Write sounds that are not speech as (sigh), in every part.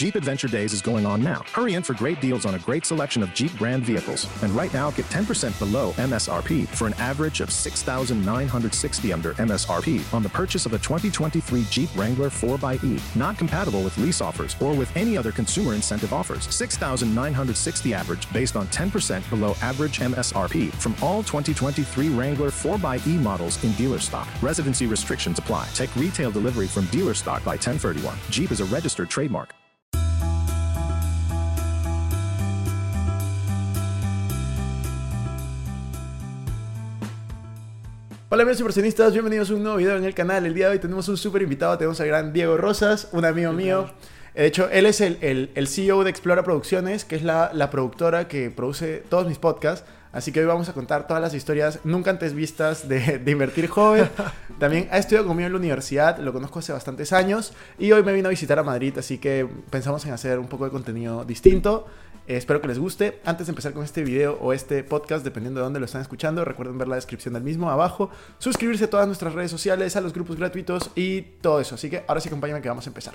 Jeep Adventure Days is going on now. Hurry in for great deals on a great selection of Jeep brand vehicles. And right now, get 10% below MSRP for an average of 6960 under MSRP on the purchase of a 2023 Jeep Wrangler 4xE. Not compatible with lease offers or with any other consumer incentive offers. 6960 average based on 10% below average MSRP from all 2023 Wrangler 4xE models in dealer stock. Residency restrictions apply. Take retail delivery from dealer stock by 1031. Jeep is a registered trademark. Hola amigos inversionistas, bienvenidos a un nuevo video en el canal. El día de hoy tenemos un súper invitado, tenemos al gran Diego Rosas, un amigo mío. De hecho, él es el, el- el CEO de Explora Producciones, que es la, la productora que produce todos mis podcasts. Así que hoy vamos a contar todas las historias nunca antes vistas de, de invertir joven. (laughs) También ha estudiado conmigo en la universidad, lo conozco hace bastantes años. Y hoy me vino a visitar a Madrid, así que pensamos en hacer un poco de contenido distinto. Eh, espero que les guste. Antes de empezar con este video o este podcast, dependiendo de dónde lo están escuchando, recuerden ver la descripción del mismo abajo, suscribirse a todas nuestras redes sociales, a los grupos gratuitos y todo eso. Así que ahora sí, acompáñame que vamos a empezar.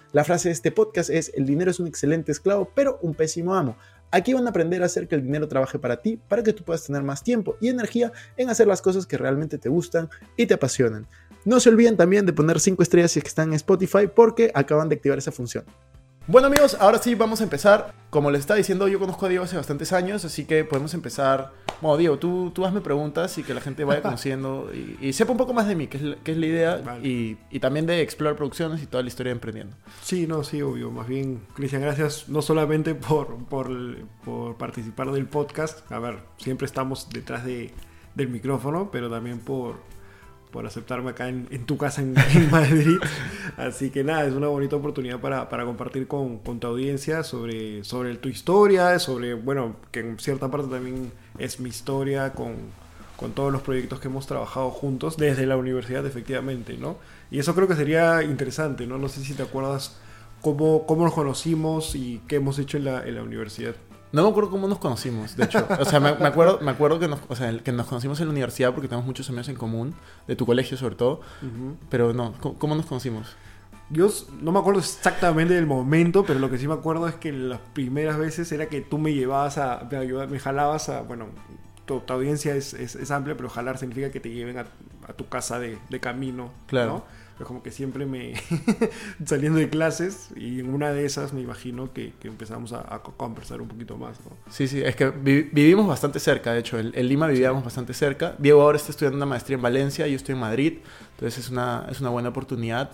La frase de este podcast es el dinero es un excelente esclavo pero un pésimo amo. Aquí van a aprender a hacer que el dinero trabaje para ti, para que tú puedas tener más tiempo y energía en hacer las cosas que realmente te gustan y te apasionan. No se olviden también de poner 5 estrellas si es que están en Spotify porque acaban de activar esa función. Bueno amigos, ahora sí vamos a empezar. Como les estaba diciendo, yo conozco a Diego hace bastantes años, así que podemos empezar. Bueno, Diego, tú, tú hazme preguntas y que la gente vaya (laughs) conociendo y, y sepa un poco más de mí, que es la, que es la idea, Vale. y, y también de explorar producciones y toda la historia de emprendiendo. Sí, no, sí, obvio. Más bien, Cristian, gracias no solamente por, por, por participar del podcast. A ver, siempre estamos detrás de, del micrófono, pero también por, por aceptarme acá en, en tu casa en, en (laughs) Madrid. Así que nada, es una bonita oportunidad para, para compartir con, con tu audiencia sobre, sobre tu historia, sobre, bueno, que en cierta parte también es mi historia con, con todos los proyectos que hemos trabajado juntos desde la universidad, efectivamente, ¿no? Y eso creo que sería interesante, ¿no? No sé si te acuerdas cómo, cómo nos conocimos y qué hemos hecho en la, en la universidad. No me acuerdo cómo nos conocimos, de hecho. O sea, me, me acuerdo, me acuerdo que, nos, o sea, que nos conocimos en la universidad porque tenemos muchos amigos en común, de tu colegio sobre todo. Pero no, ¿cómo, cómo nos conocimos? Yo no me acuerdo exactamente del momento, pero lo que sí me acuerdo es que las primeras veces era que tú me llevabas a, me, jalabas a, bueno, tu, tu audiencia es, es- es amplia, pero jalar significa que te lleven a, a tu casa de, de camino, Claro. ¿no? Pero como que siempre me, (laughs) saliendo de clases, y en una de esas me imagino que, que empezamos a, a conversar un poquito más, ¿no? Sí, sí, es que vi- vivimos bastante cerca, de hecho. En, en Lima vivíamos bastante cerca. Diego ahora está estudiando una maestría en Valencia, yo estoy en Madrid. Entonces es una, es una buena oportunidad.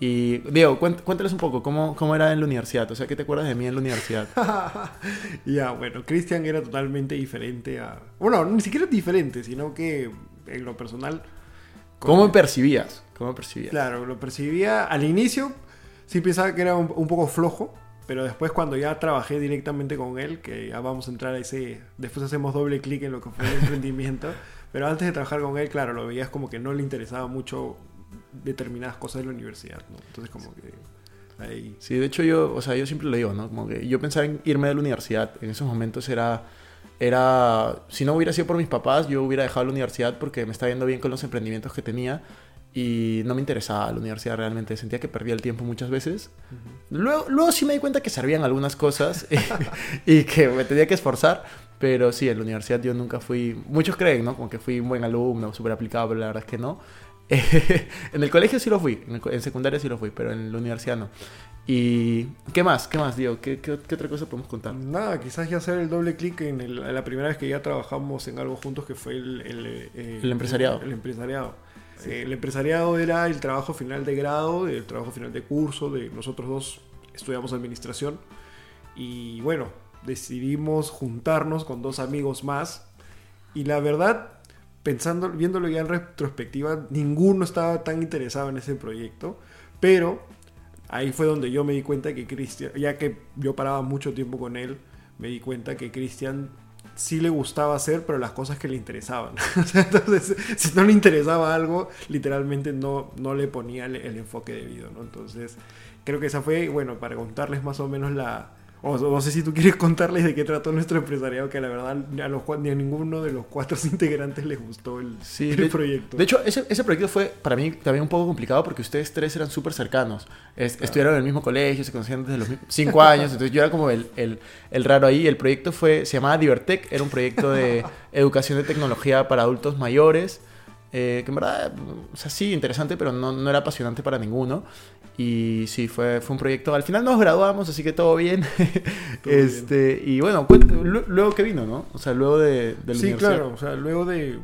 Y Diego, cuént- cuéntales un poco, ¿cómo, ¿cómo era en la universidad? O sea, ¿qué te acuerdas de mí en la universidad? (laughs) Ya, bueno, Cristian era totalmente diferente a... Bueno, ni siquiera diferente, sino que en lo personal... ¿Cómo me percibías? ¿Cómo percibías? Claro, lo percibía al inicio, sí pensaba que era un, un poco flojo, pero después cuando ya trabajé directamente con él, que ya vamos a entrar a ese... Después hacemos doble clic en lo que fue el emprendimiento, (laughs) pero antes de trabajar con él, claro, lo veías como que no le interesaba mucho determinadas cosas de la universidad, ¿no? Entonces como que ahí... Sí, de hecho yo, o sea, yo siempre lo digo, ¿no? Como que yo pensaba en irme de la universidad. En esos momentos era, era, si no hubiera sido por mis papás, yo hubiera dejado la universidad porque me estaba yendo bien con los emprendimientos que tenía y no me interesaba la universidad realmente. Sentía que perdía el tiempo muchas veces. Luego, luego sí me di cuenta que servían algunas cosas (laughs) y, que me tenía que esforzar. Pero sí, en la universidad yo nunca fui... Muchos creen, ¿no? Como que fui un buen alumno, súper aplicado, pero la verdad es que no. (laughs) en el colegio sí lo fui, en, el en secundaria sí lo fui, pero en la universidad no. ¿Y qué más? ¿Qué más, Diego? ¿Qué, qué, qué otra cosa podemos contar? Nada, quizás ya hacer el doble clic en, en la primera vez que ya trabajamos en algo juntos, que fue el, el, eh, El empresariado. El, empresariado. El empresariado era el trabajo final de grado, el trabajo final de curso, de nosotros dos estudiamos administración. Y bueno, decidimos juntarnos con dos amigos más. Y la verdad, pensando, viéndolo ya en retrospectiva, ninguno estaba tan interesado en ese proyecto. Pero ahí fue donde yo me di cuenta que Cristian, ya que yo paraba mucho tiempo con él, me di cuenta que Cristian sí le gustaba hacer, pero las cosas que le interesaban. (laughs) Entonces, si no le interesaba algo, literalmente no, no le ponía el, el enfoque debido, ¿no? Entonces, creo que esa fue, bueno, para contarles más o menos la, o no sé si tú quieres contarles de qué trató nuestro empresariado, que la verdad ni a, los, ni a ninguno de los cuatro (laughs) integrantes les gustó el, proyecto. De hecho, ese, ese, proyecto fue para mí también un poco complicado porque ustedes tres eran súper cercanos. Estuvieron en el mismo colegio, se conocían desde los cinco años, entonces yo era como el, el, el, raro ahí. El proyecto fue, se llamaba Divertec, era un proyecto de (laughs) educación de tecnología para adultos mayores. Eh, que en verdad, o sea, sí, interesante, pero no, no, era apasionante para ninguno. Y sí, fue, fue un proyecto. Al final nos graduamos, así que todo bien. (laughs) (laughs) este, Y bueno, luego que vino, ¿no? O sea, luego de, de la sí, claro, o sea, luego de.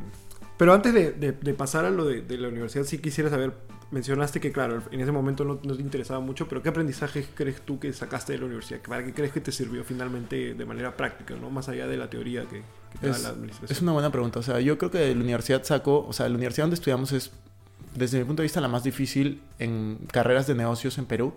Pero antes de, de pasar a lo de, la universidad, sí quisiera saber. Mencionaste que, claro, en ese momento no, no, te interesaba mucho, pero ¿qué aprendizaje crees tú que sacaste de la universidad? ¿Para qué crees que te sirvió finalmente de manera práctica, ¿no? Más allá de la teoría que, que es, da la administración. Es una buena pregunta. O sea, yo creo que de la universidad saco. O sea, la universidad donde estudiamos es desde mi punto de vista, la más difícil en carreras de negocios en Perú.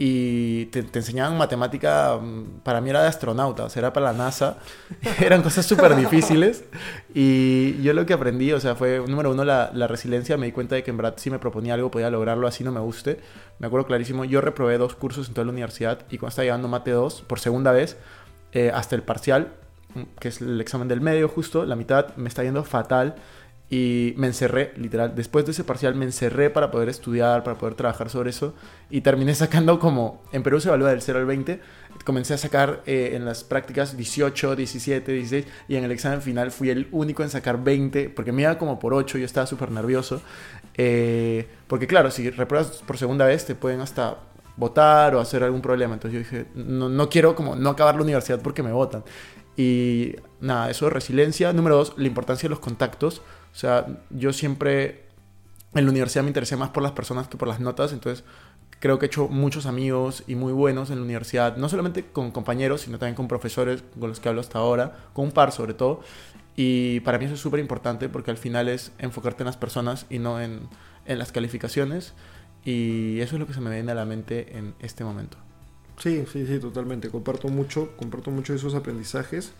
Y te, enseñaban matemática, mm, para mí era de astronauta, o sea, era para la NASA. (laughs) Eran cosas súper difíciles. Y yo lo que aprendí, o sea, fue, número uno, la, la, resiliencia. Me di cuenta de que en verdad si me proponía algo podía lograrlo, así no me guste. Me acuerdo clarísimo, yo reprobé dos cursos en toda la universidad y cuando estaba llevando mate 2, por segunda vez, eh, hasta el parcial, mm, que es el examen del medio justo, la mitad, me está yendo fatal. Y me encerré, literal. Después de ese parcial me encerré para poder estudiar, para poder trabajar sobre eso. Y terminé sacando como, en Perú se evalúa del 0 al 20. Comencé a sacar eh, en las prácticas 18, 17, 16. Y en el examen final fui el único en sacar 20. Porque me iba como por 8, yo estaba súper nervioso. Eh, porque claro, si repruebas por segunda vez te pueden hasta votar o hacer algún problema. Entonces yo dije, no, no quiero como no acabar la universidad porque me votan. Y nada, eso de resiliencia. Número dos, la importancia de los contactos. O sea, yo siempre en la universidad me interesé más por las personas que por las notas, entonces creo que he hecho muchos amigos y muy buenos en la universidad, no solamente con compañeros, sino también con profesores con los que hablo hasta ahora, con un par sobre todo. Y para mí eso es súper importante porque al final es enfocarte en las personas y no en, en las calificaciones. Y eso es lo que se me viene a la mente en este momento. Sí, sí, sí, totalmente. Comparto mucho, comparto mucho esos aprendizajes.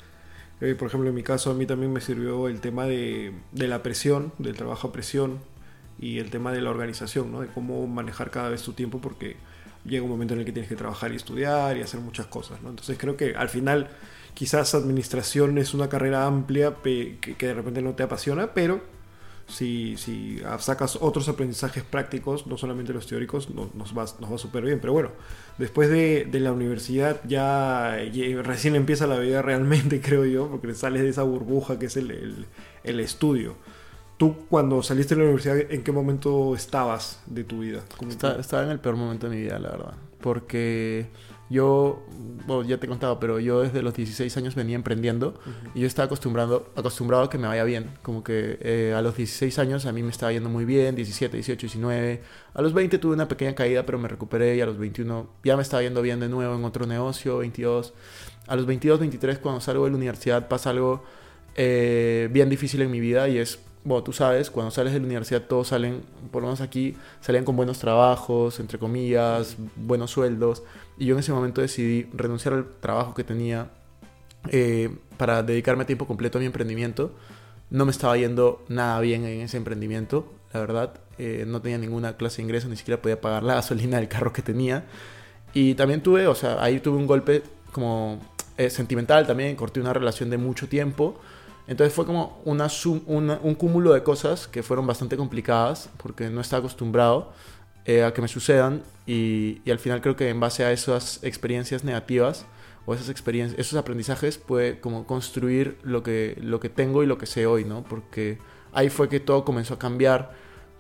Eh, por ejemplo, en mi caso a mí también me sirvió el tema de, de, la presión, del trabajo a presión y el tema de la organización, ¿no? de cómo manejar cada vez tu tiempo porque llega un momento en el que tienes que trabajar y estudiar y hacer muchas cosas. ¿no? Entonces creo que al final quizás administración es una carrera amplia que, que de repente no te apasiona, pero si, si sacas otros aprendizajes prácticos, no solamente los teóricos, nos, va, nos va súper bien. Pero bueno, después de, de la universidad ya, recién empieza la vida realmente, (laughs) creo yo, porque sales de esa burbuja que es el, el, el estudio. ¿Tú cuando saliste de la universidad, en qué momento estabas de tu vida? estaba en el peor momento de mi vida, la verdad. Porque yo, bueno, ya te he contado, pero yo desde los 16 años venía emprendiendo y yo estaba acostumbrado, acostumbrado a que me vaya bien. Como que eh, a los 16 años a mí me estaba yendo muy bien, 17, 18, 19. A los 20 tuve una pequeña caída, pero me recuperé y a los 21 ya me estaba yendo bien de nuevo en otro negocio, 22. A los 22, 23, cuando salgo de la universidad pasa algo eh, bien difícil en mi vida y es bueno, tú sabes, cuando sales de la universidad todos salen, por lo menos aquí, salen con buenos trabajos, entre comillas, buenos sueldos. Y yo en ese momento decidí renunciar al trabajo que tenía eh, para dedicarme tiempo completo a mi emprendimiento. No me estaba yendo nada bien en ese emprendimiento, la verdad. Eh, no tenía ninguna clase de ingreso, ni siquiera podía pagar la (laughs) gasolina del carro que tenía. Y también tuve, o sea, ahí tuve un golpe como eh, sentimental también, corté una relación de mucho tiempo entonces fue como una, un cúmulo de cosas que fueron bastante complicadas porque no estaba acostumbrado eh, a que me sucedan y, y, al final creo que en base a esas experiencias negativas o esas experiencias, esos aprendizajes puede como construir lo que, lo que tengo y lo que sé hoy, ¿no? Porque ahí fue que todo comenzó a cambiar,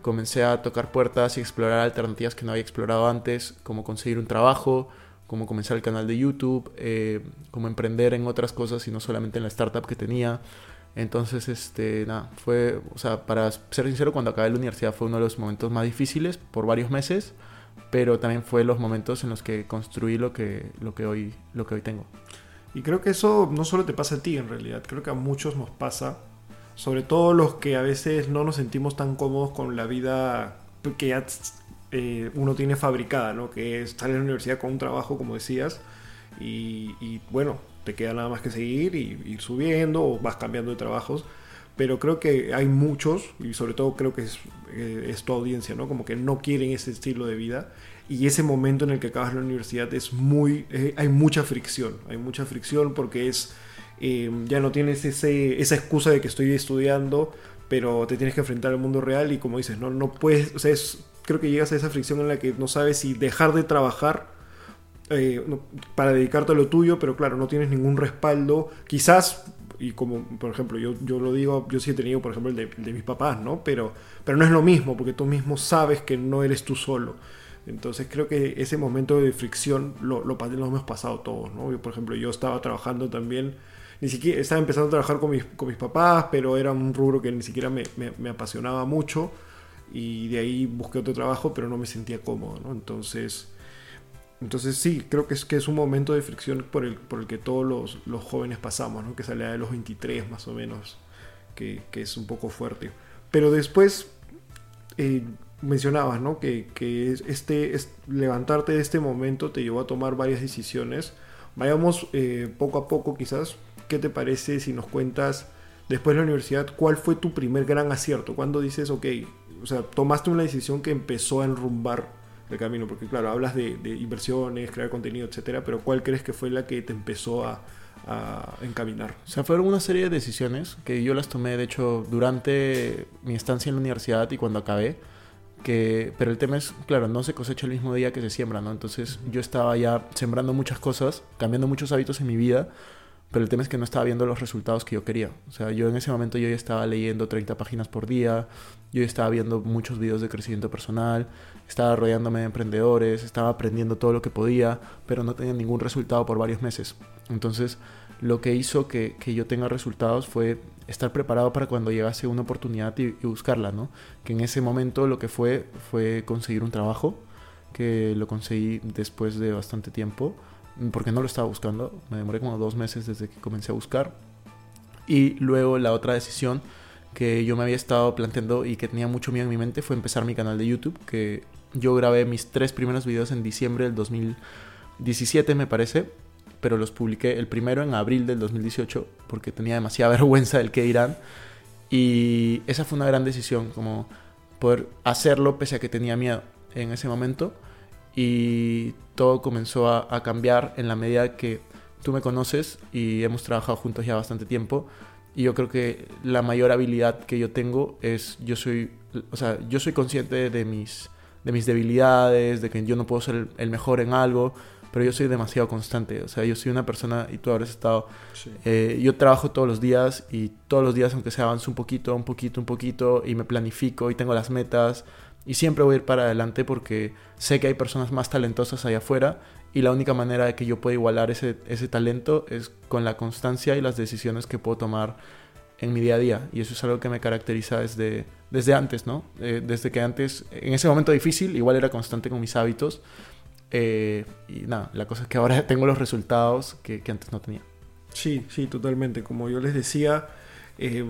comencé a tocar puertas y explorar alternativas que no había explorado antes, como conseguir un trabajo, como comenzar el canal de YouTube, eh, como emprender en otras cosas y no solamente en la startup que tenía. Entonces, este, nada, fue, o sea, para ser sincero, cuando acabé la universidad fue uno de los momentos más difíciles por varios meses, pero también fue los momentos en los que construí lo que, lo que, hoy, lo que hoy tengo. Y creo que eso no solo te pasa a ti en realidad, creo que a muchos nos pasa, sobre todo los que a veces no nos sentimos tan cómodos con la vida que ya eh, uno tiene fabricada, ¿no? Que es estar en la universidad con un trabajo, como decías, y, y bueno, te queda nada más que seguir y ir subiendo o vas cambiando de trabajos. Pero creo que hay muchos, y sobre todo creo que es, eh, es tu audiencia, ¿no? Como que no quieren ese estilo de vida. Y ese momento en el que acabas la universidad es muy. eh, hay mucha fricción. Hay mucha fricción porque es. eh, ya no tienes ese, esa excusa de que estoy estudiando, pero te tienes que enfrentar al mundo real y como dices, no, no puedes. O sea, es, creo que llegas a esa fricción en la que no sabes si dejar de trabajar eh, para dedicarte a lo tuyo, pero claro, no tienes ningún respaldo. Quizás, y como por ejemplo, yo, yo lo digo, yo sí he tenido, por ejemplo, el de, mis papás, ¿no? Pero, pero no es lo mismo, porque tú mismo sabes que no eres tú solo. Entonces creo que ese momento de fricción lo, lo, lo hemos pasado todos, ¿no? Yo, por ejemplo, yo estaba trabajando también, ni siquiera, estaba empezando a trabajar con mis, con mis papás, pero era un rubro que ni siquiera me, me- me apasionaba mucho. Y de ahí busqué otro trabajo, pero no me sentía cómodo, ¿no? Entonces... Entonces sí, creo que es, que es un momento de fricción por el, por el que todos los, los jóvenes pasamos, ¿no? que sale de los 23 más o menos, que, que es un poco fuerte. Pero después eh, mencionabas ¿no? que, que es- este, es- levantarte de este momento te llevó a tomar varias decisiones. Vayamos eh, poco a poco quizás. ¿Qué te parece si nos cuentas después de la universidad cuál fue tu primer gran acierto? Cuando dices, ok, o sea, tomaste una decisión que empezó a enrumbar el camino, porque claro, hablas de, inversiones, crear contenido, etcétera, pero ¿cuál crees que fue la que te empezó a, a encaminar? O sea, fueron una serie de decisiones que yo las tomé, de hecho, durante mi estancia en la universidad y cuando acabé. Que, pero el tema es, claro, no se cosecha el mismo día que se siembra, ¿no? Entonces yo estaba ya sembrando muchas cosas, cambiando muchos hábitos en mi vida, pero el tema es que no estaba viendo los resultados que yo quería. O sea, yo en ese momento yo ya estaba leyendo 30 páginas por día, yo ya estaba viendo muchos videos de crecimiento personal, estaba rodeándome de emprendedores, estaba aprendiendo todo lo que podía, pero no tenía ningún resultado por varios meses. Entonces, lo que hizo que, que yo tenga resultados fue estar preparado para cuando llegase una oportunidad y, y buscarla, ¿no? Que en ese momento lo que fue fue conseguir un trabajo, que lo conseguí después de bastante tiempo, porque no lo estaba buscando, me demoré como dos meses desde que comencé a buscar. Y luego la otra decisión que yo me había estado planteando y que tenía mucho miedo en mi mente fue empezar mi canal de YouTube, que yo grabé mis tres primeros videos en diciembre del 2017 me parece, pero los publiqué el primero en abril del 2018 porque tenía demasiada (laughs) vergüenza del que dirán. Y esa fue una gran decisión, como poder hacerlo pese a que tenía miedo en ese momento. Y todo comenzó a, a cambiar en la medida que tú me conoces y hemos trabajado juntos ya bastante tiempo. Y yo creo que la mayor habilidad que yo tengo es, yo soy, o sea, yo soy consciente de mis, de mis debilidades, de que yo no puedo ser el, mejor en algo, pero yo soy demasiado constante. O sea, yo soy una persona, y tú habrás estado, eh, yo trabajo todos los días y todos los días, aunque sea avanzo un poquito, un poquito, un poquito, y me planifico y tengo las metas, y siempre voy a ir para adelante porque sé que hay personas más talentosas allá afuera y la única manera de que yo pueda igualar ese, ese talento es con la constancia y las decisiones que puedo tomar en mi día a día. Y eso es algo que me caracteriza desde, desde antes, ¿no? Eh, desde que antes, en ese momento difícil, igual era constante con mis hábitos. Eh, y nada, la cosa es que ahora (laughs) tengo los resultados que, antes no tenía. Sí, sí, totalmente. Como yo les decía, eh,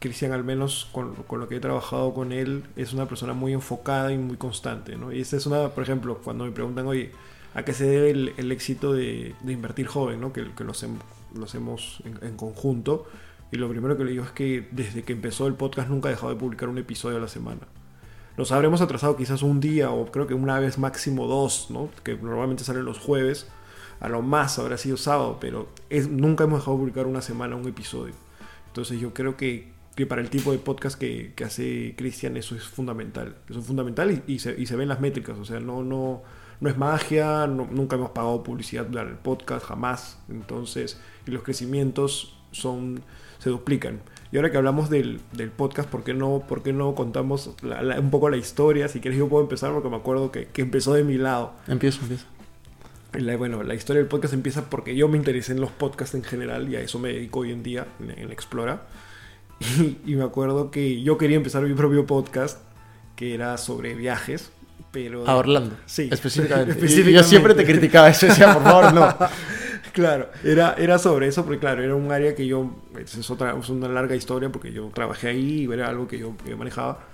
Cristian, al menos con, con, lo que he trabajado con él, es una persona muy enfocada y muy constante, ¿no? Y esta es una, por ejemplo, cuando me preguntan, oye, ¿a qué se debe el, éxito de, invertir joven, ¿no? Que, que lo, hacemos, lo hacemos en, conjunto. Y lo primero que le digo es que desde que empezó el podcast nunca ha dejado de publicar un episodio a la semana. Nos habremos atrasado quizás un día o creo que una vez máximo dos, ¿no? Que normalmente salen los jueves. A lo más habrá sido sábado, pero nunca hemos dejado de publicar una semana un episodio. Entonces yo creo que, que para el tipo de podcast que, que hace Cristian eso es fundamental. Eso es fundamental y, y, se, y, se, ven las métricas. O sea, no, no, no es magia, no, nunca hemos pagado publicidad para el podcast, jamás. Entonces, y los crecimientos son, se duplican. Y ahora que hablamos del, del podcast, ¿por qué no, por qué no contamos la, la, un poco la historia? Si quieres yo puedo empezar porque me acuerdo que, que empezó de mi lado. Empiezo, empiezo. La, bueno, la historia del podcast empieza porque yo me interesé en los podcasts en general y a eso me dedico hoy en día en, en Explora. Y, (laughs) y, me acuerdo que yo quería empezar mi propio podcast que era sobre viajes. Pero, a Orlando. Sí. Específicamente. (laughs) específicamente. Yo siempre te criticaba eso, decía, por favor, no. (laughs) claro, era, era sobre eso, porque claro, era un área que yo, es, otra, es una larga historia, porque yo trabajé ahí y era algo que yo, que yo manejaba.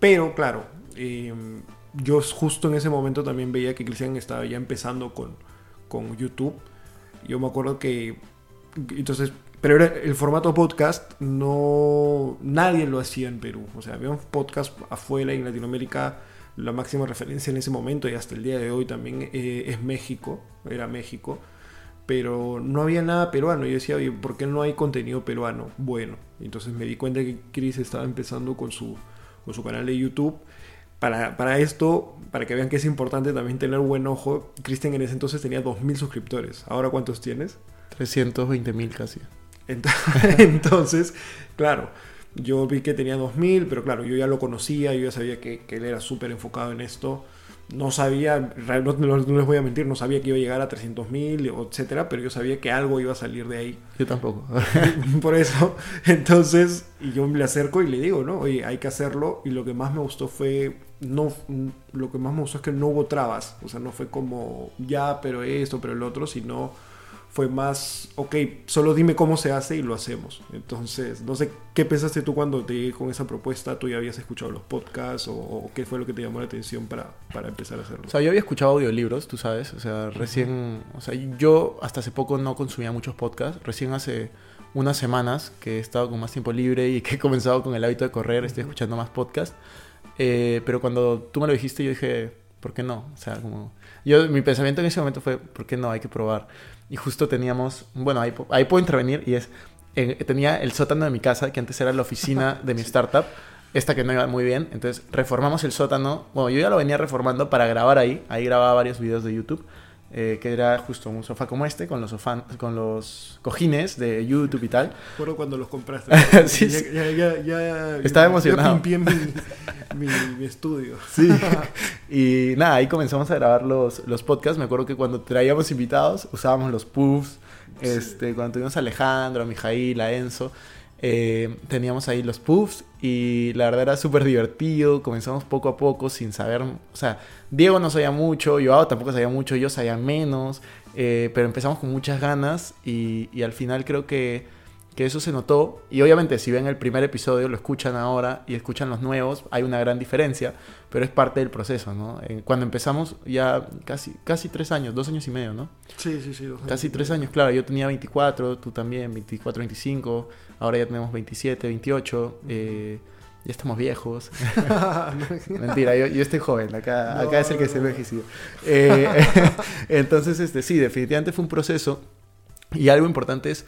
Pero claro, eh, yo justo en ese momento también veía que Cristian estaba ya empezando con, con YouTube. Yo me acuerdo que, entonces, pero el formato podcast, no, nadie lo hacía en Perú. O sea, había un podcast afuera en Latinoamérica, la máxima referencia en ese momento y hasta el día de hoy también eh, es México, era México. Pero no había nada peruano. Yo decía, ¿por qué no hay contenido peruano? Bueno, entonces me di cuenta que Chris estaba empezando con su, con su canal de YouTube para, esto, para que vean que es importante también tener buen ojo, Cristian en ese entonces tenía 2.000 suscriptores. ¿Ahora cuántos tienes? 320.000 casi. (laughs) Entonces, claro, yo vi que tenía 2.000, pero claro, yo ya lo conocía, yo ya sabía que, que él era súper enfocado en esto no sabía, no, no, les voy a mentir, no sabía que iba a llegar a 300 mil, etcétera, pero yo sabía que algo iba a salir de ahí. Yo tampoco. (laughs) Por eso, entonces, y yo me acerco y le digo, ¿no? Oye, hay que hacerlo. Y lo que más me gustó fue, no, lo que más me gustó es que no hubo trabas. O sea, no fue como, ya, pero esto, pero el otro, sino fue más, ok, solo dime cómo se hace y lo hacemos. Entonces, no sé, ¿qué pensaste tú cuando te llegué con esa propuesta? ¿Tú ya habías escuchado los podcasts o, qué fue lo que te llamó la atención para, para, empezar a hacerlo? O sea, yo había escuchado audiolibros, tú sabes, o sea, recién, o sea, yo hasta hace poco no consumía muchos podcasts, recién hace unas semanas que he estado con más tiempo libre y que he (laughs) comenzado con el hábito de correr, estoy escuchando más podcasts, eh, pero cuando tú me lo dijiste yo dije, ¿por qué no? O sea, como... Yo, mi pensamiento en ese momento fue, ¿por qué no? Hay que probar y justo teníamos, bueno, ahí, ahí puedo intervenir y es, eh, tenía el sótano de mi casa, que antes era la oficina (laughs) de mi startup, esta que no iba muy bien, entonces reformamos el sótano, bueno, yo ya lo venía reformando para grabar ahí, ahí grababa varios videos de YouTube. Eh, que era justo un sofá como este, con los, con los cojines de YouTube y tal. Recuerdo cuando los compraste. (laughs) sí, ya, ya, ya, Estaba emocionado. Ya mi, mi, mi, estudio. Sí. y nada, ahí comenzamos a grabar los, los podcasts. Me acuerdo que cuando traíamos invitados usábamos los puffs. Este, Cuando tuvimos a Alejandro, a Mijail, a Enzo. Eh, teníamos ahí los puffs y la verdad era súper divertido. Comenzamos poco a poco sin saber, o sea, Diego no sabía mucho, yo tampoco sabía mucho, yo sabía menos, eh, pero empezamos con muchas ganas y, y al final creo que, que, eso se notó. Y obviamente si ven el primer episodio, lo escuchan ahora y escuchan los nuevos, hay una gran diferencia, pero es parte del proceso, ¿no? Eh, cuando empezamos ya casi, casi tres años, dos años y medio, ¿no? Sí, sí, sí. Dos casi tres años, claro, yo tenía 24, tú también, 24, 25 Ahora ya tenemos 27, 28. Eh, ya estamos viejos. (laughs) Mentira, yo, estoy joven. Acá, acá es el que se envejecido. Eh, (laughs) entonces, este, sí, definitivamente fue un proceso. Y algo importante es,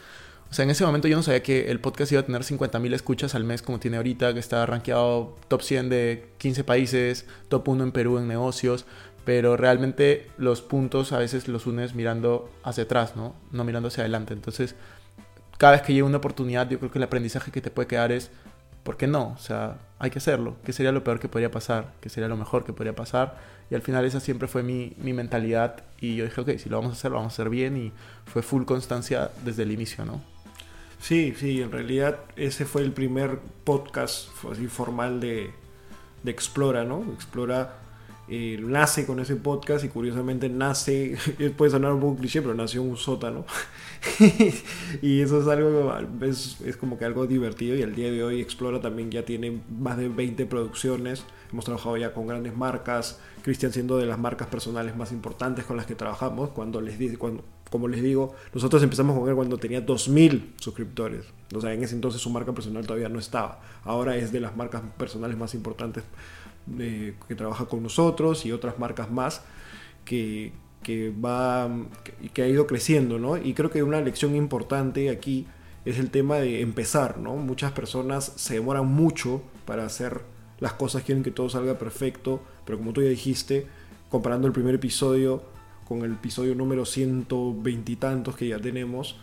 o sea, en ese momento yo no sabía que el podcast iba a tener 50.000 escuchas al mes como tiene ahorita, que está rankeado top 100 de 15 países, top 1 en Perú en negocios, pero realmente los puntos a veces los unes mirando hacia atrás, ¿no? No mirando hacia adelante. Entonces, cada vez que llega una oportunidad, yo creo que el aprendizaje que te puede quedar es, ¿por qué no? O sea, hay que hacerlo. ¿Qué sería lo peor que podría pasar? ¿Qué sería lo mejor que podría pasar? Y al final esa siempre fue mi, mi mentalidad y yo dije, ok, si lo vamos a hacer, lo vamos a hacer bien y fue full constancia desde el inicio, ¿no? Sí, sí, en realidad ese fue el primer podcast así formal de, de Explora, ¿no? Explora eh, nace con ese podcast y curiosamente nace, (laughs) puede sonar un poco cliché, pero nació un sótano. (laughs) y eso es algo, es, es, como que algo divertido y el día de hoy Explora también ya tiene más de 20 producciones. Hemos trabajado ya con grandes marcas, Cristian siendo de las marcas personales más importantes con las que trabajamos. Cuando les di, cuando, como les digo, nosotros empezamos con él cuando tenía 2.000 suscriptores. O sea, en ese entonces su marca personal todavía no estaba. Ahora es de las marcas personales más importantes que trabaja con nosotros y otras marcas más que, que va que, ha ido creciendo, ¿no? Y creo que una lección importante aquí es el tema de empezar, ¿no? Muchas personas se demoran mucho para hacer las cosas, quieren que todo salga perfecto, pero como tú ya dijiste, comparando el primer episodio con el episodio número 120 y tantos que ya tenemos,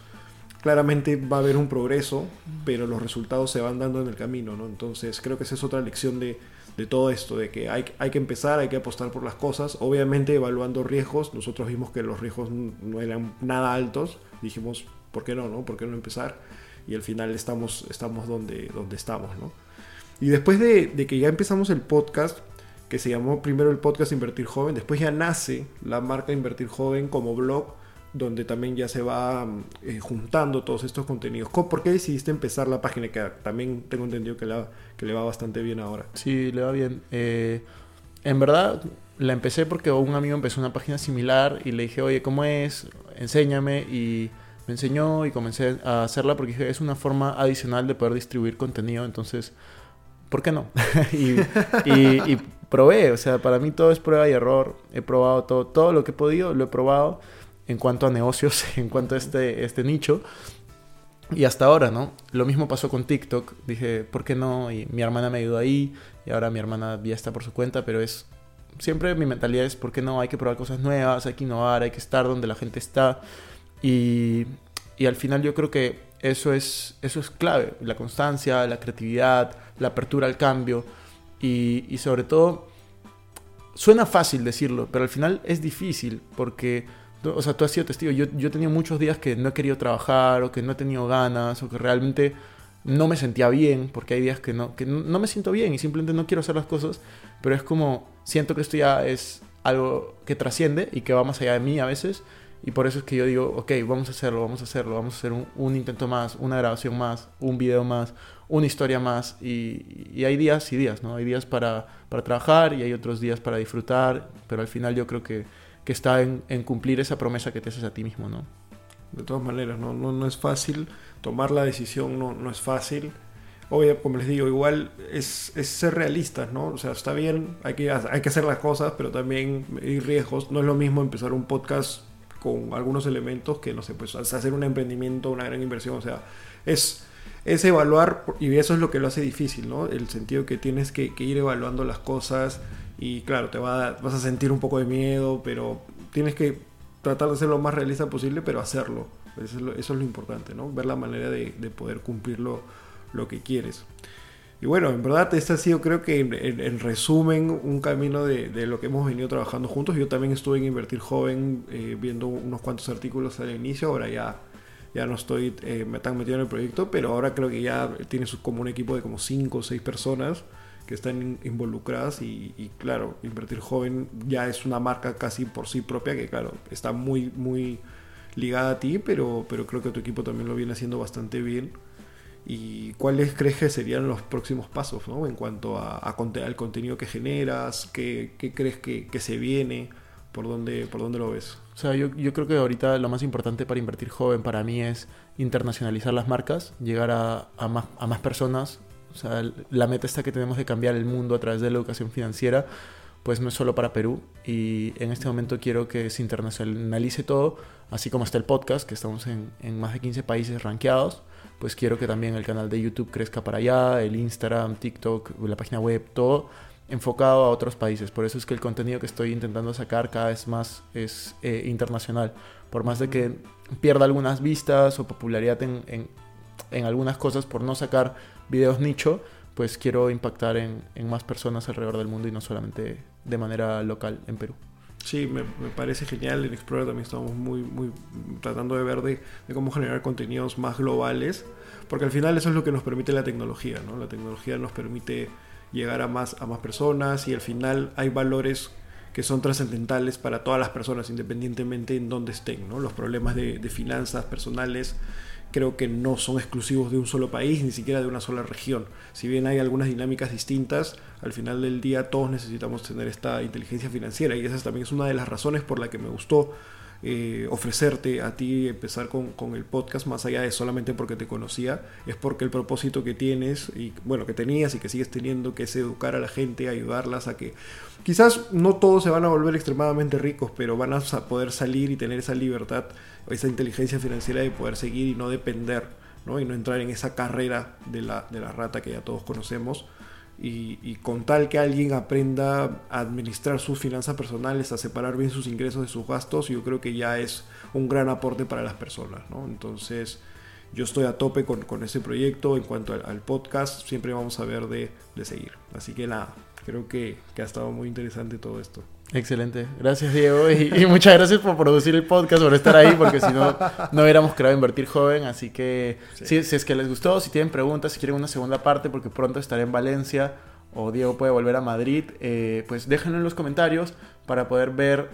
claramente va a haber un progreso, pero los resultados se van dando en el camino, ¿no? Entonces creo que esa es otra lección de, de todo esto, de que hay, hay que empezar, hay que apostar por las cosas, obviamente evaluando riesgos, nosotros vimos que los riesgos no eran nada altos, dijimos, ¿por qué no, no? ¿Por qué no empezar? Y al final estamos, estamos donde, donde estamos, ¿no? Y después de, de que ya empezamos el podcast, que se llamó primero el podcast Invertir Joven, después ya nace la marca Invertir Joven como blog, donde también ya se va eh, juntando todos estos contenidos. ¿Por qué decidiste empezar la página? Que también tengo entendido que, la, que le va bastante bien ahora. Sí, le va bien. Eh, en verdad la empecé porque un amigo empezó una página similar y le dije, oye, ¿cómo es? Enséñame y me enseñó y comencé a hacerla porque dije, es una forma adicional de poder distribuir contenido, entonces, ¿por qué no? (laughs) y, y, probé, o sea, para mí todo es prueba y error, he probado todo, todo lo que he podido, lo he probado en cuanto a negocios, (laughs) en cuanto a este, este nicho. Y hasta ahora, ¿no? Lo mismo pasó con TikTok. Dije, ¿por qué no? Y mi hermana me ayudó ahí. Y ahora mi hermana ya está por su cuenta, pero es siempre mi mentalidad es, ¿por qué no? Hay que probar cosas nuevas, hay que innovar, hay que estar donde la gente está. Y, y al final yo creo que eso es, eso es clave, la constancia, la creatividad, la apertura al cambio. Y, sobre todo, suena fácil decirlo, pero al final es difícil porque, o sea, tú has sido testigo, yo, yo he tenido muchos días que no he querido trabajar o que no he tenido ganas o que realmente no me sentía bien, porque hay días que no, que no me siento bien y simplemente no quiero hacer las cosas, pero es como, siento que esto ya es algo que trasciende y que va más allá de mí a veces, y por eso es que yo digo, ok, vamos a hacerlo, vamos a hacerlo, vamos a hacer un, intento más, una grabación más, un video más, una historia más, y, hay días y días, ¿no? Hay días para, para, trabajar y hay otros días para disfrutar, pero al final yo creo que, que está en, en cumplir esa promesa que te haces a ti mismo, ¿no? De todas maneras, no, no, no es fácil tomar la decisión no, no es fácil. Obvio, como les digo, igual es, es, ser realistas, ¿no? O sea, está bien, hay que, hay que hacer las cosas, pero también hay riesgos. No es lo mismo empezar un podcast con algunos elementos que, no sé, pues hacer un emprendimiento, una gran inversión. O sea, es, es evaluar, y eso es lo que lo hace difícil, ¿no? El sentido que tienes que, ir evaluando las cosas y claro, te va vas a sentir un poco de miedo, pero tienes que tratar de ser lo más realista posible, pero hacerlo. Eso es lo, importante, ¿no? Ver la manera de, poder cumplir lo, que quieres. Y bueno, en verdad este ha sido creo que en, resumen un camino de, lo que hemos venido trabajando juntos. Yo también estuve en Invertir Joven eh, viendo unos cuantos artículos al inicio, ahora ya, ya no estoy eh, tan metido en el proyecto, pero ahora creo que ya tiene como un equipo de como 5 o 6 personas que están involucradas y, y, claro, Invertir Joven ya es una marca casi por sí propia que claro, está muy, muy ligada a ti, pero, pero creo que tu equipo también lo viene haciendo bastante bien. ¿Y cuáles crees que serían los próximos pasos ¿no? en cuanto a, al contenido que generas? ¿Qué, qué crees que, que, se viene? ¿Por dónde, ¿Por dónde lo ves? O sea, yo, yo, creo que ahorita lo más importante para invertir joven para mí es internacionalizar las marcas, llegar a, a, más, a más personas. O sea, la meta está que tenemos de cambiar el mundo a través de la educación financiera pues no es solo para Perú y en este momento quiero que se internacionalice todo, así como está el podcast, que estamos en, más de 15 países rankeados, pues quiero que también el canal de YouTube crezca para allá, el Instagram, TikTok, la página web, todo enfocado a otros países. Por eso es que el contenido que estoy intentando sacar cada vez más es eh, internacional. Por más de que pierda algunas vistas o popularidad en, en, en algunas cosas por no sacar videos nicho, pues quiero impactar en, más personas alrededor del mundo y no solamente de manera local en Perú. Sí, me, parece genial. En Explorer también estamos muy, muy tratando de ver de, cómo generar contenidos más globales, porque al final eso es lo que nos permite la tecnología, ¿no? La tecnología nos permite llegar a más, a más personas y al final hay valores que son trascendentales para todas las personas, independientemente en dónde estén, ¿no? Los problemas de, de finanzas personales creo que no son exclusivos de un solo país, ni siquiera de una sola región. Si bien hay algunas dinámicas distintas, al final del día todos necesitamos tener esta inteligencia financiera y esa también es una de las razones por la que me gustó eh, ofrecerte a ti empezar con, con, el podcast más allá de solamente porque te conocía, es porque el propósito que tienes y bueno, que tenías y que sigues teniendo, que es educar a la gente, ayudarlas a que quizás no todos se van a volver extremadamente ricos, pero van a poder salir y tener esa libertad, esa inteligencia financiera de poder seguir y no depender, ¿no? Y no entrar en esa carrera de la, de la rata que ya todos conocemos y, con tal que alguien aprenda a administrar sus finanzas personales, a separar bien sus ingresos de sus gastos, yo creo que ya es un gran aporte para las personas. ¿no? Entonces, yo estoy a tope con, con ese proyecto. En cuanto al, podcast, siempre vamos a ver de, de seguir. Así que nada, creo que, que ha estado muy interesante todo esto. Excelente. Gracias, Diego. Y, muchas gracias por producir el podcast, por estar ahí, porque si no, no hubiéramos creado Invertir Joven. Así que si, es que les gustó, si tienen preguntas, si quieren una segunda parte, porque pronto estaré en Valencia o Diego puede volver a Madrid, eh, pues déjenlo en los comentarios para poder ver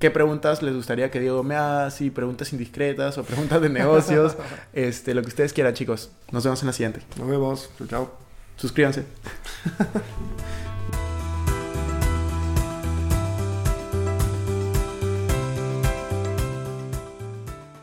qué preguntas les gustaría que Diego me haga, si preguntas indiscretas o preguntas de negocios, (laughs) este, lo que ustedes quieran, chicos. Nos vemos en la siguiente. Nos vemos. Chao. Suscríbanse. (laughs)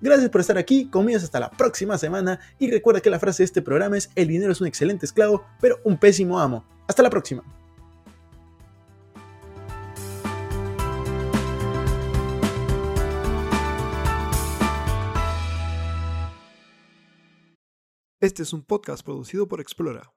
Gracias por estar aquí, conmigo hasta la próxima semana y recuerda que la frase de este programa es el dinero es un excelente esclavo, pero un pésimo amo. Hasta la próxima. Este es un podcast producido por Explora.